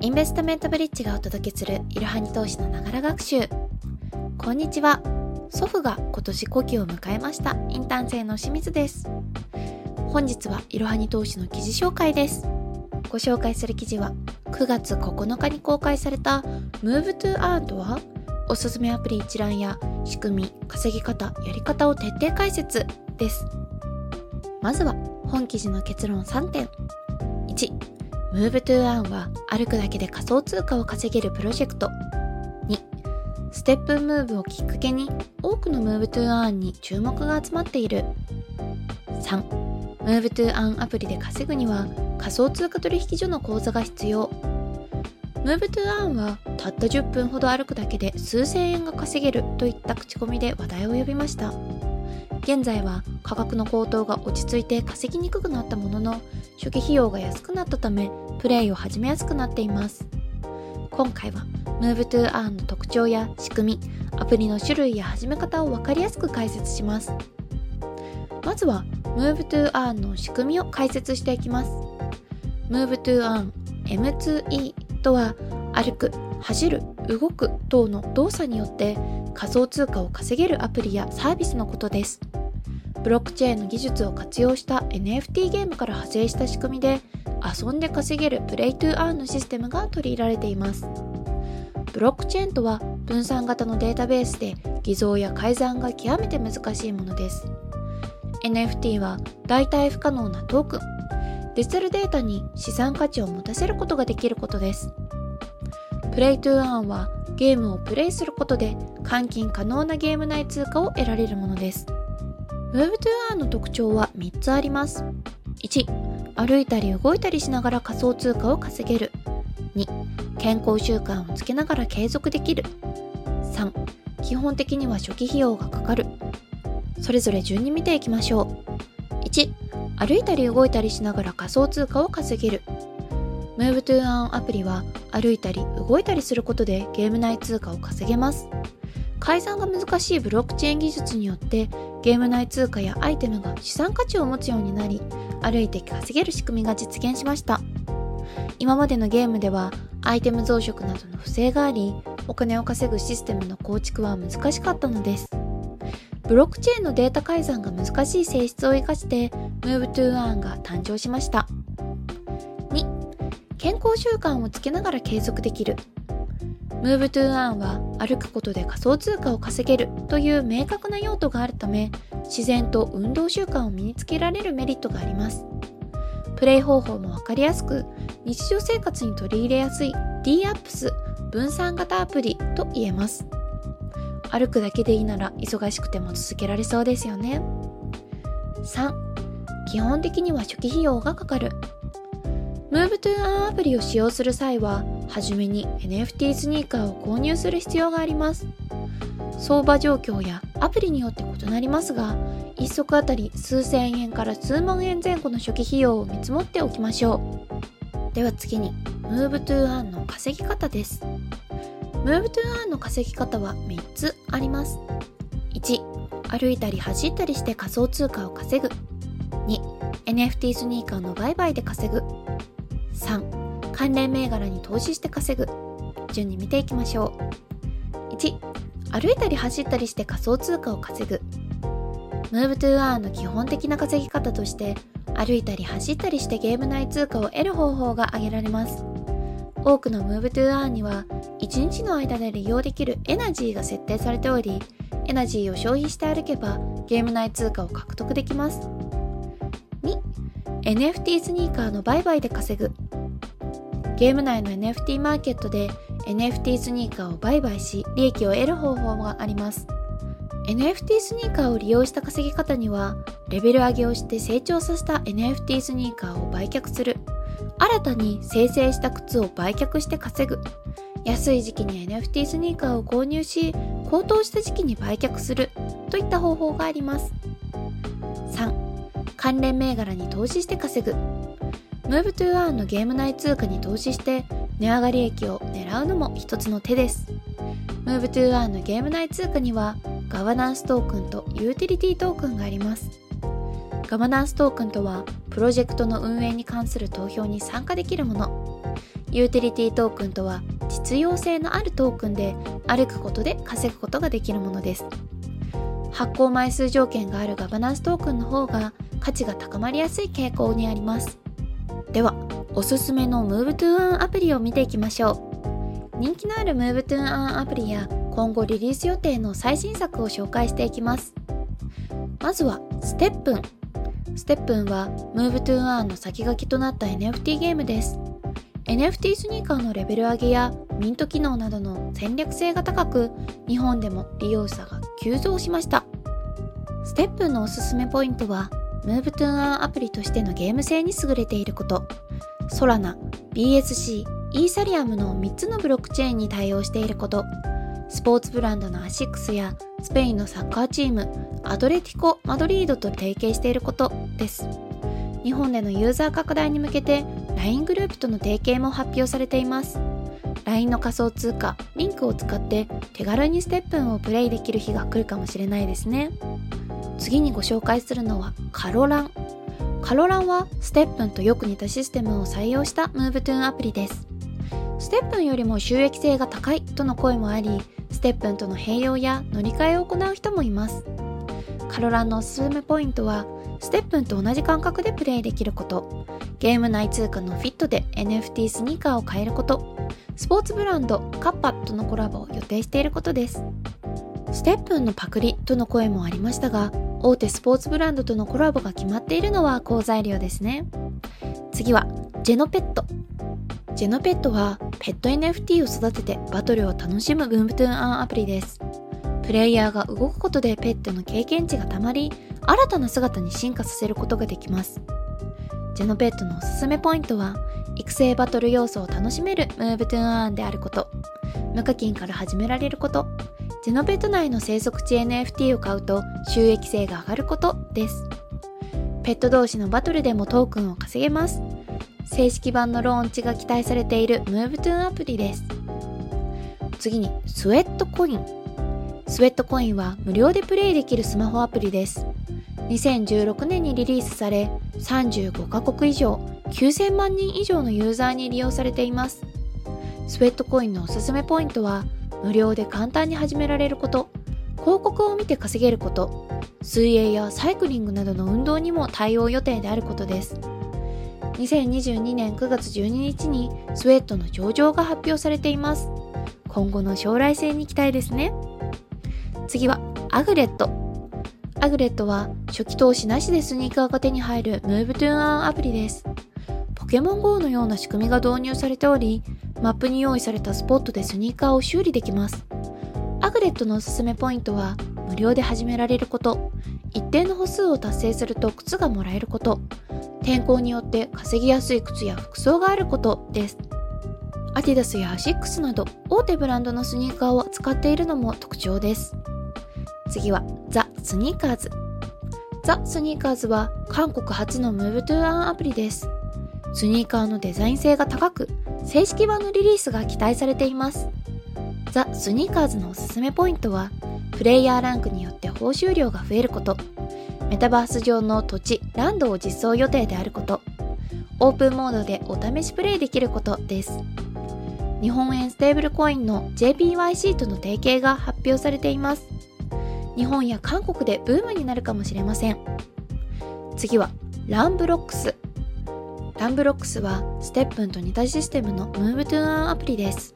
インベストメントブリッジがお届けするいろはに投資のながら学習。こんにちは。祖父が今年古希を迎えました。インターン生の清水です。本日はいろはに投資の記事紹介です。ご紹介する記事は9月9日に公開された Move to Earn とはおすすめアプリ一覧や仕組み、稼ぎ方、やり方を徹底解説です。まずは本記事の結論3点。1 Move to Earn は歩くだけで仮想通貨を稼げるプロジェクト。2、ステップムーブをきっかけに多くの Move to Earn に注目が集まっている。3、Move to Earn アプリで稼ぐには仮想通貨取引所の口座が必要。Move to Earn はたった10分ほど歩くだけで数千円が稼げるといった口コミで話題を呼びました。現在は価格の高騰が落ち着いて稼ぎにくくなったものの初期費用が安くなったためプレイを始めやすくなっています。今回は Move to Earn の特徴や仕組みアプリの種類や始め方を分かりやすく解説します。まずは Move to Earn の仕組みを解説していきます。Move to Earn M2E とは歩く走る動く等の動作によって仮想通貨を稼げるアプリやサービスのことです。ブロックチェーンの技術を活用した NFT ゲームから派生した仕組みで遊んで稼げるプレイトゥーアーンのシステムが取り入れられています。ブロックチェーンとは分散型のデータベースで偽造や改ざんが極めて難しいものです。NFT は代替不可能なトークンデジタルデータに資産価値を持たせることができることです。プレイトゥーアーンはゲームをプレイすることで換金可能なゲーム内通貨を得られるものです。Web2R の特徴は3つあります。1、歩いたり動いたりしながら仮想通貨を稼げる。2、健康習慣をつけながら継続できる。3、基本的には初期費用がかかる。それぞれ順に見ていきましょう。1、歩いたり動いたりしながら仮想通貨を稼げる。Move2Earn アプリは歩いたり動いたりすることでゲーム内通貨を稼げます。改ざんが難しいブロックチェーン技術によってゲーム内通貨やアイテムが資産価値を持つようになり歩いて稼げる仕組みが実現しました。今までのゲームではアイテム増殖などの不正がありお金を稼ぐシステムの構築は難しかったのです。ブロックチェーンのデータ改ざんが難しい性質を生かして Move to Earn が誕生しました。2健康習慣をつけながら継続できる。Move to Earn は歩くことで仮想通貨を稼げるという明確な用途があるため自然と運動習慣を身につけられるメリットがあります。プレイ方法もわかりやすく日常生活に取り入れやすい DApps 分散型アプリと言えます。歩くだけでいいなら忙しくても続けられそうですよね。3基本的には初期費用がかかる。Move to Earn アプリを使用する際ははじめに NFT スニーカーを購入する必要があります。相場状況やアプリによって異なりますが1足あたり数千円から数万円前後の初期費用を見積もっておきましょう。では次に Move to Earn の稼ぎ方です。Move to Earn の稼ぎ方は3つあります。1歩いたり走ったりして仮想通貨を稼ぐ。2 NFT スニーカーの売買で稼ぐ。3関連銘柄に投資して稼ぐ。順に見ていきましょう。1歩いたり走ったりして仮想通貨を稼ぐ。Move to Earn の基本的な稼ぎ方として歩いたり走ったりしてゲーム内通貨を得る方法が挙げられます。多くの Move to Earn には1日の間で利用できるエナジーが設定されておりエナジーを消費して歩けばゲーム内通貨を獲得できます。2 NFT スニーカーの売買で稼ぐ。ゲーム内の NFT マーケットで NFT スニーカーを売買し利益を得る方法があります。NFT スニーカーを利用した稼ぎ方にはレベル上げをして成長させた NFT スニーカーを売却する。新たに生成した靴を売却して稼ぐ。安い時期に NFT スニーカーを購入し高騰した時期に売却する。といった方法があります。3関連銘柄に投資して稼ぐ。Move to Earn のゲーム内通貨に投資して値上がり益を狙うのも一つの手です。Move to Earn のゲーム内通貨にはガバナンストークンとユーティリティトークンがあります。ガバナンストークンとはプロジェクトの運営に関する投票に参加できるもの。ユーティリティトークンとは実用性のあるトークンで歩くことで稼ぐことができるものです発行枚数条件があるガバナンストークンの方が価値が高まりやすい傾向にありますではおすすめの MoveToEarn アプリを見ていきましょう。人気のある MoveToEarn アプリや今後リリース予定の最新作を紹介していきます。まずはステップン。ステップンは MoveToEarn の先駆けとなった NFT ゲームです。NFT スニーカーのレベル上げやミント機能などの戦略性が高く日本でも利用者が急増しました。ステップのおすすめポイントは MoveToEarn アプリとしてのゲーム性に優れていること。ソラナ、BSC、イーサリアムの3つのブロックチェーンに対応していること。スポーツブランドのアシックスやスペインのサッカーチームアトレティコ・マドリードと提携していることです。日本でのユーザー拡大に向けて LINE グループとの提携も発表されています。LINE の仮想通貨リンクを使って手軽にステップンをプレイできる日が来るかもしれないですね。次にご紹介するのはカロラン。カロランはステップンとよく似たシステムを採用した Move to Earn アプリです。ステップンよりも収益性が高いとの声もありステップンとの併用や乗り換えを行う人もいます。カロランのおすすめポイントはステップンと同じ感覚でプレイできること。ゲーム内通貨のフィットで NFT スニーカーを買えること。スポーツブランドカッパとのコラボを予定していることです。ステップンのパクリとの声もありましたが大手スポーツブランドとのコラボが決まっているのは好材料ですね。次はジェノペット。ジェノペットはペット NFT を育ててバトルを楽しむブームトゥーンアンアプリです。プレイヤーが動くことでペットの経験値がたまり新たな姿に進化させることができます。ジェノペットのおすすめポイントは育成バトル要素を楽しめるムーブトゥーンアーンであること。無課金から始められること。ジェノペット内の生息地 NFT を買うと収益性が上がることです。ペット同士のバトルでもトークンを稼げます。正式版のローンチが期待されているムーブトゥーンアプリです。次にスウェットコイン。スウェットコインは無料でプレイできるスマホアプリです。2016年にリリースされ35カ国以上9000万人以上のユーザーに利用されています。スウェットコインのおすすめポイントは無料で簡単に始められること広告を見て稼げること水泳やサイクリングなどの運動にも対応予定であることです。2022年9月12日にスウェットの上場が発表されています。今後の将来性に期待ですね。次はアグレット。アグレットは初期投資なしでスニーカーが手に入る Move to Earn アプリです。ポケモン GO のような仕組みが導入されており、マップに用意されたスポットでスニーカーを修理できます。アグレットのおすすめポイントは、無料で始められること、一定の歩数を達成すると靴がもらえること、天候によって稼ぎやすい靴や服装があることです。アディダスやアシックスなど大手ブランドのスニーカーを扱っているのも特徴です。次はザ・スニーカーズ。ザ・スニーカーズは韓国発の Move to Earn アプリです。スニーカーのデザイン性が高く、正式版のリリースが期待されています。ザ・スニーカーズのおすすめポイントは、プレイヤーランクによって報酬量が増えること、メタバース上の土地、ランドを実装予定であること、オープンモードでお試しプレイできることです。日本円ステーブルコインの JPYC との提携が発表されています。日本や韓国でブームになるかもしれません次は RunBloxRunBlox は STEPN と似たシステムの Move to Earn アプリです。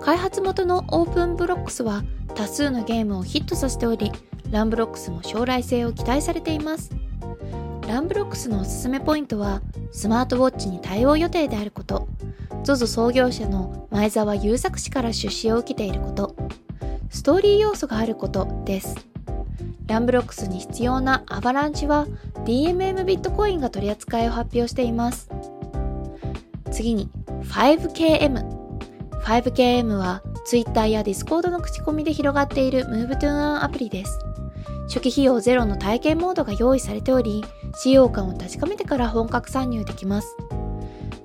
開発元の OpenBlox は多数のゲームをヒットさせており RunBlox も将来性を期待されています。 RunBlox のおすすめポイントはスマートウォッチに対応予定であること。ZOZO 創業者の前澤友作氏から出資を受けていること。ストーリー要素があることです。ランブロックスに必要なアバランチは DMM ビットコインが取り扱いを発表しています。次に 5KM。5KM は Twitter や Discord の口コミで広がっている MoveToOn アプリです。初期費用ゼロの体験モードが用意されており、使用感を確かめてから本格参入できます。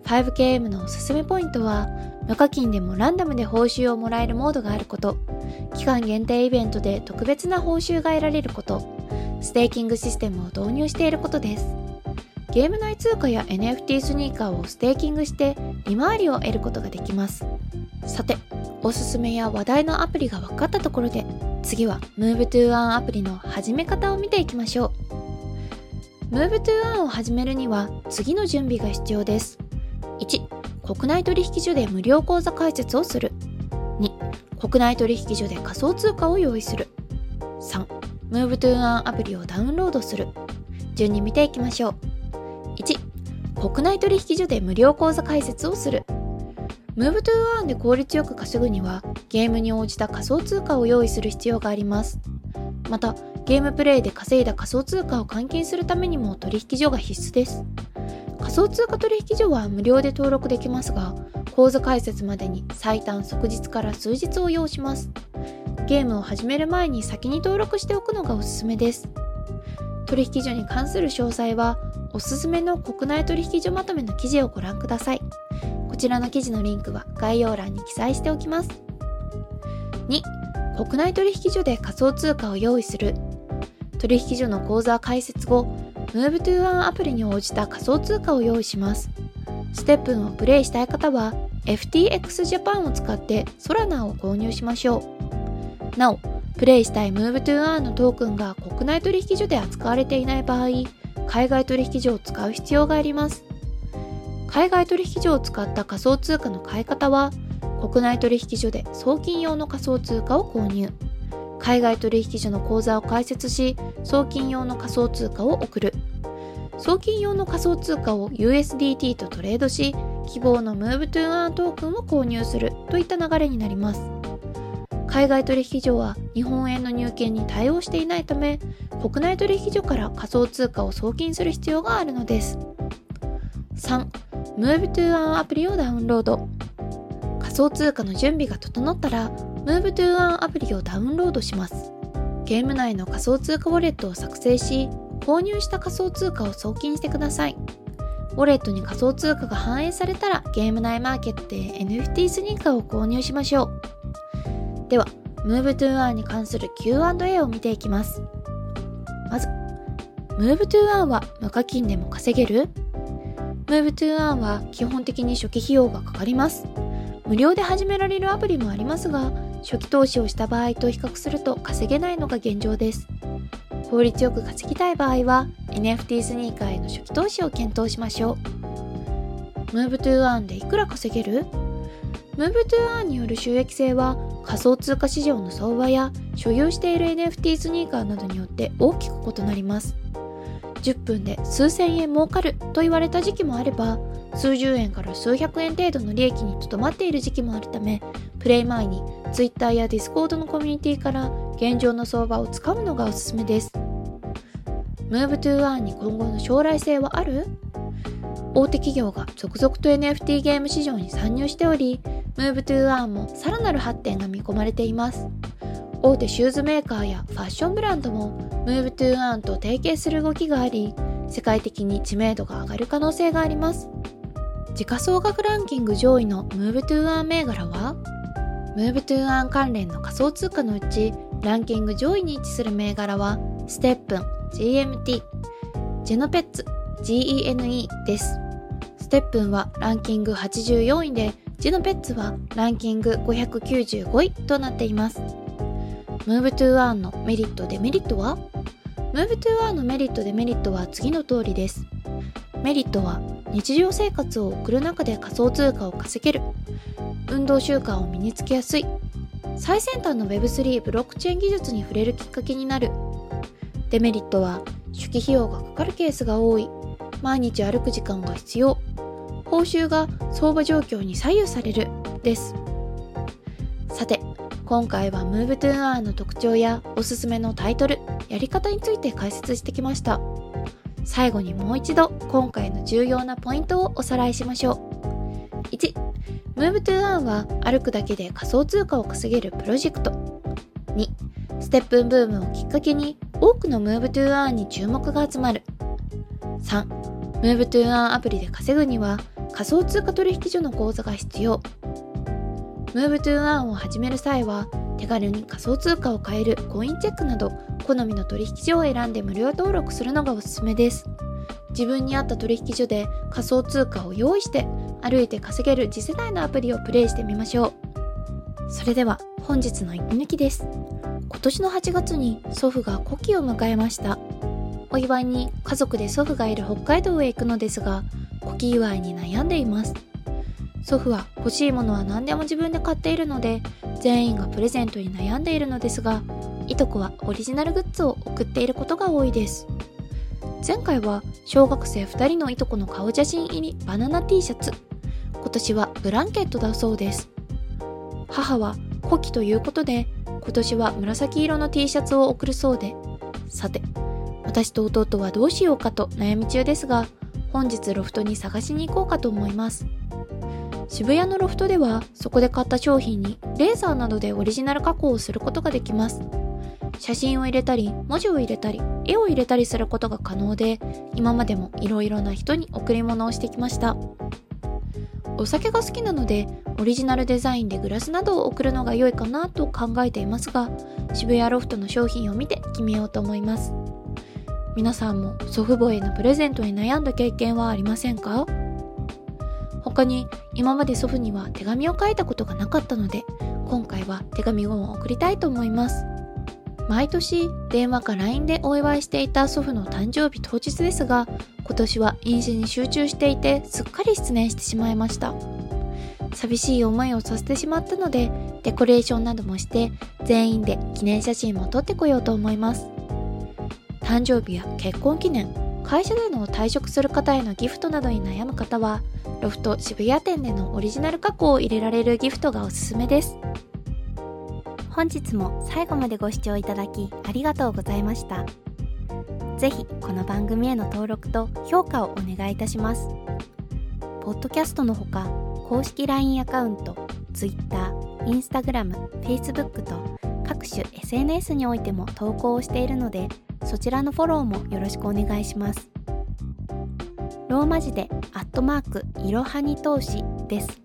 5KM のおすすめポイントは、無課金でもランダムで報酬をもらえるモードがあること、期間限定イベントで特別な報酬が得られること、ステーキングシステムを導入していることです。ゲーム内通貨や NFT スニーカーをステーキングして利回りを得ることができます。さておすすめや話題のアプリが分かったところで次は Move2One アプリの始め方を見ていきましょう。Move2One を始めるには次の準備が必要です。1国内取引所で無料口座開設をする。2国内取引所で仮想通貨を用意する。3 MoveToEarn アプリをダウンロードする。順に見ていきましょう。1国内取引所で無料口座開設をする。MoveToEarn で効率よく稼ぐにはゲームに応じた仮想通貨を用意する必要があります。またゲームプレイで稼いだ仮想通貨を換金するためにも取引所が必須です。仮想通貨取引所は無料で登録できますが口座開設までに最短即日から数日を要します。ゲームを始める前に先に登録しておくのがおすすめです。取引所に関する詳細はおすすめの国内取引所まとめの記事をご覧ください。こちらの記事のリンクは概要欄に記載しておきます。2国内取引所で仮想通貨を用意する。取引所の口座開設後 MoveToOne アプリに応じた仮想通貨を用意します。ステップンをプレイしたい方は FTX Japan を使ってソラナーを購入しましょう。なおプレイしたい Move2One のトークンが国内取引所で扱われていない場合海外取引所を使う必要があります。海外取引所を使った仮想通貨の買い方は国内取引所で送金用の仮想通貨を購入。海外取引所の口座を開設し送金用の仮想通貨を送る。送金用の仮想通貨を USDT とトレードし希望の MoveToEarn トークンを購入する。といった流れになります。海外取引所は日本円の入金に対応していないため国内取引所から仮想通貨を送金する必要があるのです。3 MoveToEarn アプリをダウンロード。仮想通貨の準備が整ったら MoveToEarn アプリをダウンロードします。ゲーム内の仮想通貨ウォレットを作成し購入した仮想通貨を送金してください。ウォレットに仮想通貨が反映されたらゲーム内マーケットで NFT スニーカーを購入しましょう。では MoveToEarn に関する Q&A を見ていきます。まず MoveToEarn は無課金でも稼げる？MoveToEarn は基本的に初期費用がかかります。無料で始められるアプリもありますが初期投資をした場合と比較すると稼げないのが現状です。効率よく稼ぎたい場合は NFT スニーカーへの初期投資を検討しましょう。MoveToEarn でいくら稼げる？MoveToEarn による収益性は仮想通貨市場の相場や所有している NFT スニーカーなどによって大きく異なります。10分で数千円儲かると言われた時期もあれば数十円から数百円程度の利益にとどまっている時期もあるためプレイ前に Twitter や Discord のコミュニティから現状の相場をつかむのがおすすめです。MoveToEarn に今後の将来性はある？大手企業が続々と NFT ゲーム市場に参入しており MoveToEarn もさらなる発展が見込まれています。大手シューズメーカーやファッションブランドも MoveToEarn と提携する動きがあり世界的に知名度が上がる可能性があります。時価総額ランキング上位の MoveToEarn 銘柄は？MoveToEarn 関連の仮想通貨のうちランキング上位に位置する銘柄はステップン GMT ジェノペッツ GENE です。ステップンはランキング84位でジェノペッツはランキング595位となっています。MoveToEarn のメリットデメリットは？MoveToEarn のメリットデメリットは次の通りです。メリットは日常生活を送る中で仮想通貨を稼げる。運動習慣を身につけやすい。最先端の Web3 ブロックチェーン技術に触れるきっかけになる。デメリットは初期費用がかかるケースが多い。毎日歩く時間が必要。報酬が相場状況に左右される。です。さて今回は MoveToEarn の特徴やおすすめのタイトルやり方について解説してきました。最後にもう一度今回の重要なポイントをおさらいしましょう。1 MoveToEarn は歩くだけで仮想通貨を稼げるプロジェクト。2ステップンブームをきっかけに多くの MoveToEarn に注目が集まる。3 MoveToEarn アプリで稼ぐには仮想通貨取引所の口座が必要。MoveToEarn を始める際は手軽に仮想通貨を買えるコインチェックなど好みの取引所を選んで無料登録するのがおすすめです。自分に合った取引所で仮想通貨を用意して歩いて稼げる次世代のアプリをプレイしてみましょう。それでは本日の息抜きです。今年の8月に祖父が古希を迎えました。お祝いに家族で祖父がいる北海道へ行くのですが古希祝いに悩んでいます。祖父は欲しいものは何でも自分で買っているので全員がプレゼントに悩んでいるのですがいとこはオリジナルグッズを送っていることが多いです。前回は小学生2人のいとこの顔写真入りバナナ T シャツ。今年はブランケットだそうです。母は古希ということで今年は紫色の T シャツを送るそうで。さて私と弟はどうしようかと悩み中ですが本日ロフトに探しに行こうかと思います。渋谷のロフトではそこで買った商品にレーザーなどでオリジナル加工をすることができます。写真を入れたり文字を入れたり絵を入れたりすることが可能で今までもいろいろな人に贈り物をしてきました。お酒が好きなのでオリジナルデザインでグラスなどを贈るのが良いかなと考えていますが渋谷ロフトの商品を見て決めようと思います。皆さんも祖父母へのプレゼントに悩んだ経験はありませんか？他に今まで祖父には手紙を書いたことがなかったので今回は手紙を送りたいと思います。毎年電話か LINE でお祝いしていた祖父の誕生日当日ですが今年は飲酒に集中していてすっかり失念してしまいました。寂しい思いをさせてしまったのでデコレーションなどもして全員で記念写真も撮ってこようと思います。誕生日や結婚記念会社での退職する方へのギフトなどに悩む方はロフト渋谷店でのオリジナル加工を入れられるギフトがおすすめです。本日も最後までご視聴いただきありがとうございました。是非この番組への登録と評価をお願いいたします。ポッドキャストのほか公式 LINE アカウント Twitter、Instagram、Facebook と各種 SNS においても投稿をしているのでそちらのフォローもよろしくお願いします。ローマ字でアットマークいろはに投資です。